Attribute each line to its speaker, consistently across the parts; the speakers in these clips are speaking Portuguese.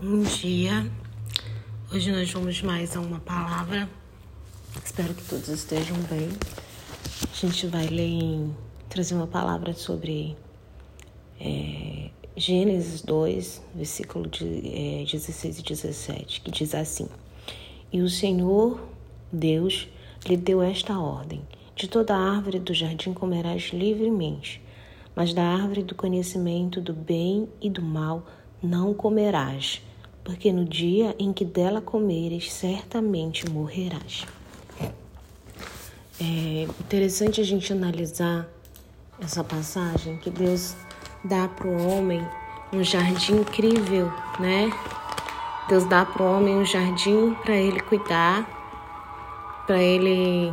Speaker 1: Bom dia. Hoje nós vamos mais a uma palavra. Espero que todos estejam bem. A gente vai ler em, trazer uma palavra sobre é, Gênesis 2, versículo de, é, 16 e 17, que diz assim: E o Senhor Deus lhe deu esta ordem: De toda árvore do jardim comerás livremente, mas da árvore do conhecimento do bem e do mal não comerás porque no dia em que dela comeres, certamente morrerás. É interessante a gente analisar essa passagem que Deus dá para o homem um jardim incrível, né? Deus dá para o homem um jardim para ele cuidar, para ele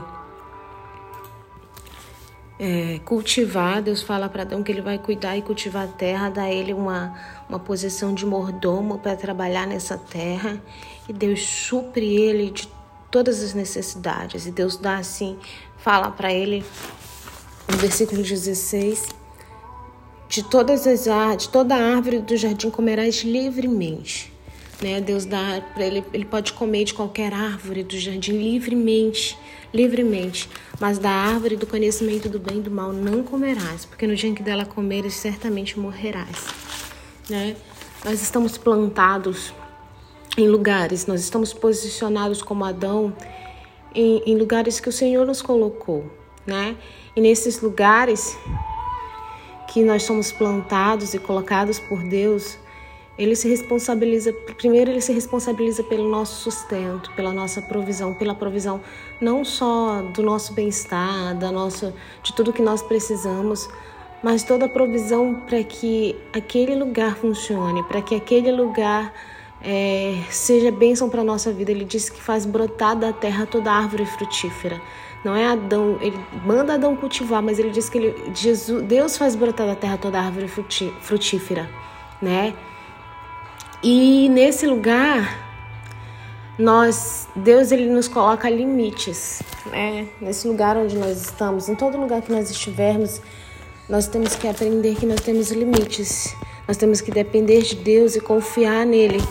Speaker 1: é, cultivar. Deus fala para Adão que ele vai cuidar e cultivar a terra, a ele uma, uma posição de mordomo para trabalhar nessa terra. E Deus supre ele de todas as necessidades. E Deus dá assim, fala para ele no versículo 16: De todas as de toda árvore do jardim comerás livremente. Né? Deus dá para ele, ele pode comer de qualquer árvore do jardim livremente livremente, mas da árvore do conhecimento do bem e do mal não comerás, porque no dia em que dela comeres, certamente morrerás. Né? Nós estamos plantados em lugares, nós estamos posicionados como Adão em, em lugares que o Senhor nos colocou, né? E nesses lugares que nós somos plantados e colocados por Deus, ele se responsabiliza, primeiro ele se responsabiliza pelo nosso sustento, pela nossa provisão, pela provisão não só do nosso bem-estar, da nossa, de tudo que nós precisamos, mas toda a provisão para que aquele lugar funcione, para que aquele lugar é, seja bênção para a nossa vida. Ele diz que faz brotar da terra toda árvore frutífera. Não é Adão, ele manda Adão cultivar, mas ele diz que ele, Jesus, Deus faz brotar da terra toda árvore frutífera, né? E nesse lugar, nós, Deus ele nos coloca limites, né? Nesse lugar onde nós estamos, em todo lugar que nós estivermos, nós temos que aprender que nós temos limites. Nós temos que depender de Deus e confiar nele,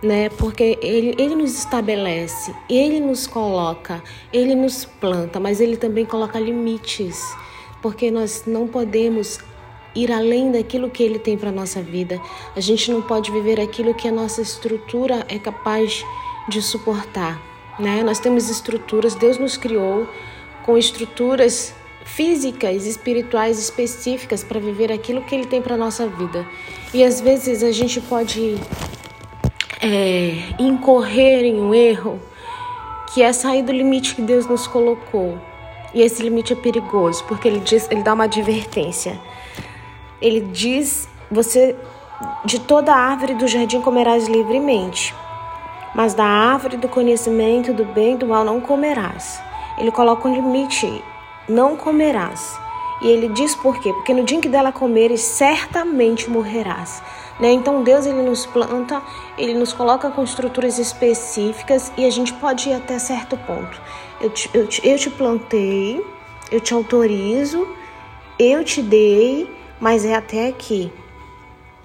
Speaker 1: né? Porque ele, ele nos estabelece, ele nos coloca, ele nos planta, mas ele também coloca limites, porque nós não podemos ir além daquilo que Ele tem para a nossa vida. A gente não pode viver aquilo que a nossa estrutura é capaz de suportar. Né? Nós temos estruturas, Deus nos criou com estruturas físicas, espirituais específicas para viver aquilo que Ele tem para a nossa vida. E às vezes a gente pode é, incorrer em um erro que é sair do limite que Deus nos colocou. E esse limite é perigoso, porque ele diz, ele dá uma advertência ele diz: Você de toda árvore do jardim comerás livremente, mas da árvore do conhecimento do bem e do mal não comerás. Ele coloca um limite: não comerás. E ele diz por quê? Porque no dia em que dela comeres, certamente morrerás. Né? Então Deus ele nos planta, ele nos coloca com estruturas específicas e a gente pode ir até certo ponto. Eu te, eu te, eu te plantei, eu te autorizo, eu te dei, mas é até aqui.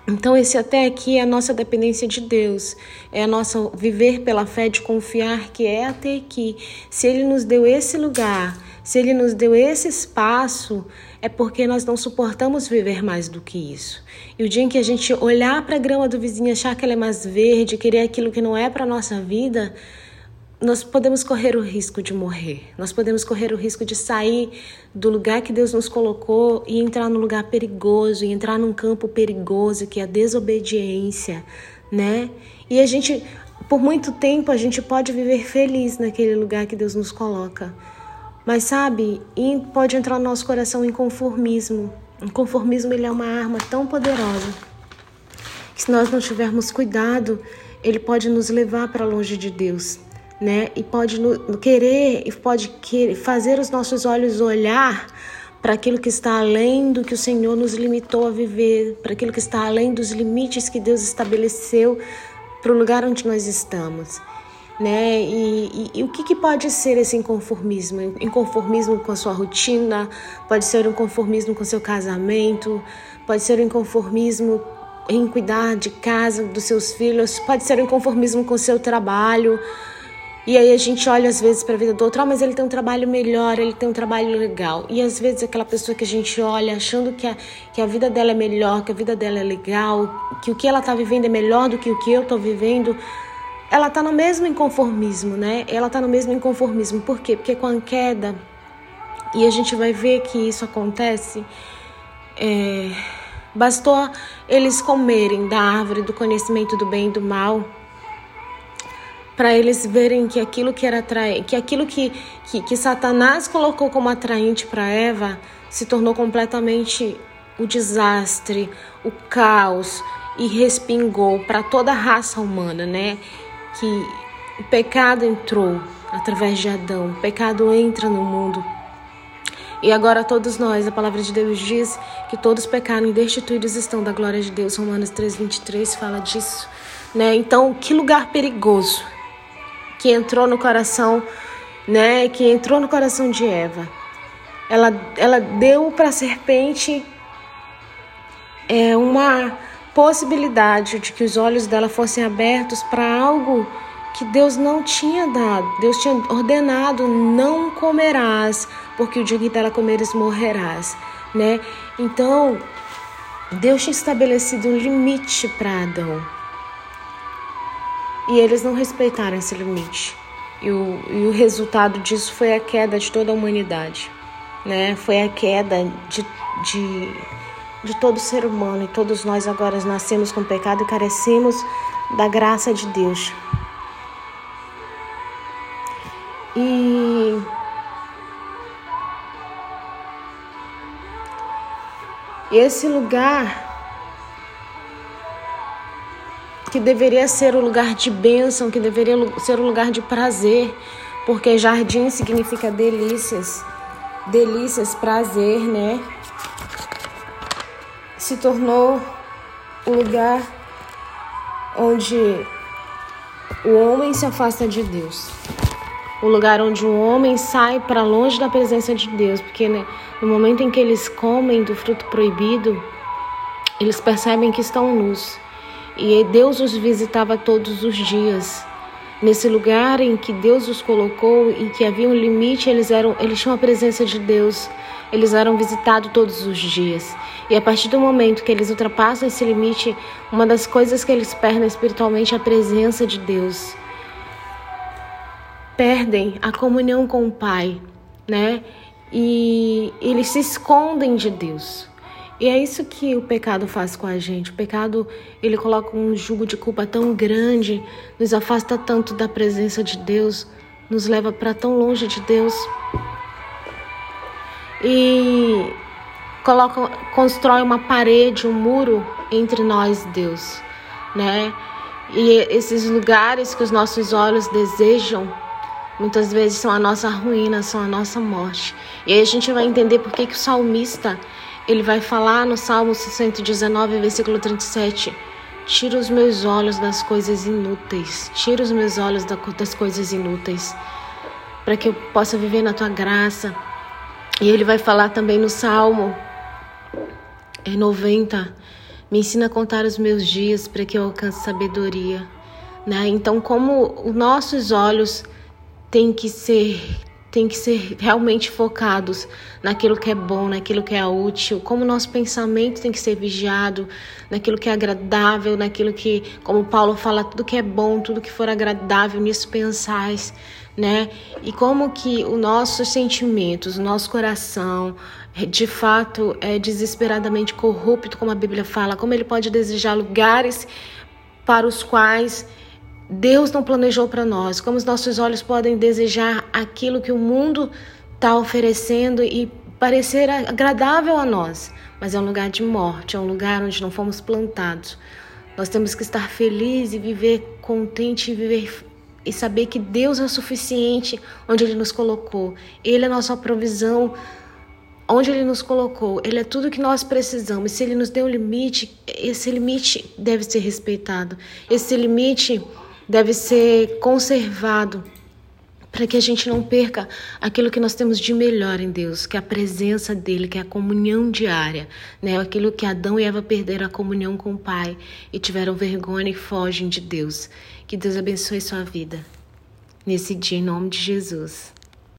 Speaker 1: Então, esse até aqui é a nossa dependência de Deus, é a nossa viver pela fé de confiar que é até aqui. Se Ele nos deu esse lugar, se Ele nos deu esse espaço, é porque nós não suportamos viver mais do que isso. E o dia em que a gente olhar para a grama do vizinho, achar que ela é mais verde, querer aquilo que não é para a nossa vida, nós podemos correr o risco de morrer. Nós podemos correr o risco de sair do lugar que Deus nos colocou e entrar num lugar perigoso, e entrar num campo perigoso que é a desobediência, né? E a gente, por muito tempo, a gente pode viver feliz naquele lugar que Deus nos coloca. Mas sabe, pode entrar no nosso coração inconformismo. O conformismo ele é uma arma tão poderosa que se nós não tivermos cuidado, ele pode nos levar para longe de Deus né? E pode no, querer e pode querer fazer os nossos olhos olhar para aquilo que está além do que o Senhor nos limitou a viver, para aquilo que está além dos limites que Deus estabeleceu para o lugar onde nós estamos. Né? E, e, e o que, que, pode ser esse inconformismo? Inconformismo com a sua rotina, pode ser um conformismo com seu casamento, pode ser um inconformismo em cuidar de casa, dos seus filhos, pode ser o inconformismo com seu trabalho. E aí a gente olha às vezes para a vida do outro, ah, mas ele tem um trabalho melhor, ele tem um trabalho legal. E às vezes aquela pessoa que a gente olha achando que a, que a vida dela é melhor, que a vida dela é legal, que o que ela está vivendo é melhor do que o que eu estou vivendo, ela está no mesmo inconformismo, né? Ela está no mesmo inconformismo. Por quê? Porque com a queda, e a gente vai ver que isso acontece, é, bastou eles comerem da árvore do conhecimento do bem e do mal para eles verem que aquilo que era atraente, que aquilo que, que, que Satanás colocou como atraente para Eva se tornou completamente o desastre, o caos e respingou para toda a raça humana, né? Que o pecado entrou através de Adão, o pecado entra no mundo. E agora todos nós, a palavra de Deus diz que todos pecaram e destituídos estão da glória de Deus. Romanos 3:23 fala disso, né? Então, que lugar perigoso que entrou no coração, né, que entrou no coração de Eva. Ela, ela deu para a serpente é, uma possibilidade de que os olhos dela fossem abertos para algo que Deus não tinha dado. Deus tinha ordenado: não comerás, porque o dia que dela comeres morrerás, né? Então, Deus tinha estabelecido um limite para Adão. E eles não respeitaram esse limite. E o, e o resultado disso foi a queda de toda a humanidade. Né? Foi a queda de, de, de todo ser humano. E todos nós agora nascemos com pecado e carecemos da graça de Deus. E esse lugar que deveria ser o lugar de bênção, que deveria ser o lugar de prazer, porque jardim significa delícias, delícias, prazer, né? Se tornou o lugar onde o homem se afasta de Deus. O lugar onde o homem sai para longe da presença de Deus, porque né, no momento em que eles comem do fruto proibido, eles percebem que estão nus. E Deus os visitava todos os dias. Nesse lugar em que Deus os colocou e que havia um limite, eles eram, eles tinham a presença de Deus. Eles eram visitados todos os dias. E a partir do momento que eles ultrapassam esse limite, uma das coisas que eles perdem espiritualmente é a presença de Deus. Perdem a comunhão com o Pai, né? E eles se escondem de Deus. E é isso que o pecado faz com a gente. O pecado, ele coloca um jugo de culpa tão grande, nos afasta tanto da presença de Deus, nos leva para tão longe de Deus. E coloca, constrói uma parede, um muro entre nós e Deus, né? E esses lugares que os nossos olhos desejam, muitas vezes são a nossa ruína, são a nossa morte. E aí a gente vai entender por que, que o salmista ele vai falar no Salmo 119, versículo 37. Tira os meus olhos das coisas inúteis. Tira os meus olhos das coisas inúteis. Para que eu possa viver na tua graça. E ele vai falar também no Salmo 90. É Me ensina a contar os meus dias para que eu alcance sabedoria. Né? Então, como os nossos olhos têm que ser tem que ser realmente focados naquilo que é bom, naquilo que é útil, como nosso pensamento tem que ser vigiado, naquilo que é agradável, naquilo que, como Paulo fala, tudo que é bom, tudo que for agradável, nisso pensais, né? E como que os nossos sentimentos, o nosso coração, de fato é desesperadamente corrupto, como a Bíblia fala, como ele pode desejar lugares para os quais Deus não planejou para nós, como os nossos olhos podem desejar aquilo que o mundo está oferecendo e parecer agradável a nós, mas é um lugar de morte, é um lugar onde não fomos plantados. Nós temos que estar felizes e viver contente e viver e saber que Deus é o suficiente onde Ele nos colocou. Ele é a nossa provisão onde Ele nos colocou. Ele é tudo que nós precisamos. Se Ele nos deu um limite, esse limite deve ser respeitado. Esse limite deve ser conservado para que a gente não perca aquilo que nós temos de melhor em Deus, que é a presença dele, que é a comunhão diária, né? Aquilo que Adão e Eva perderam a comunhão com o Pai e tiveram vergonha e fogem de Deus. Que Deus abençoe sua vida nesse dia em nome de Jesus.